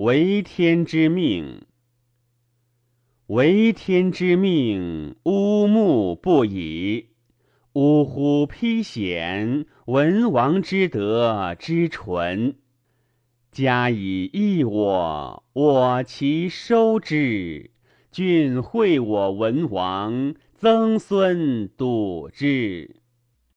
为天之命，为天之命，乌木不已，呜呼披险。文王之德之纯，加以益我，我其收之；俊惠我文王，曾孙笃之。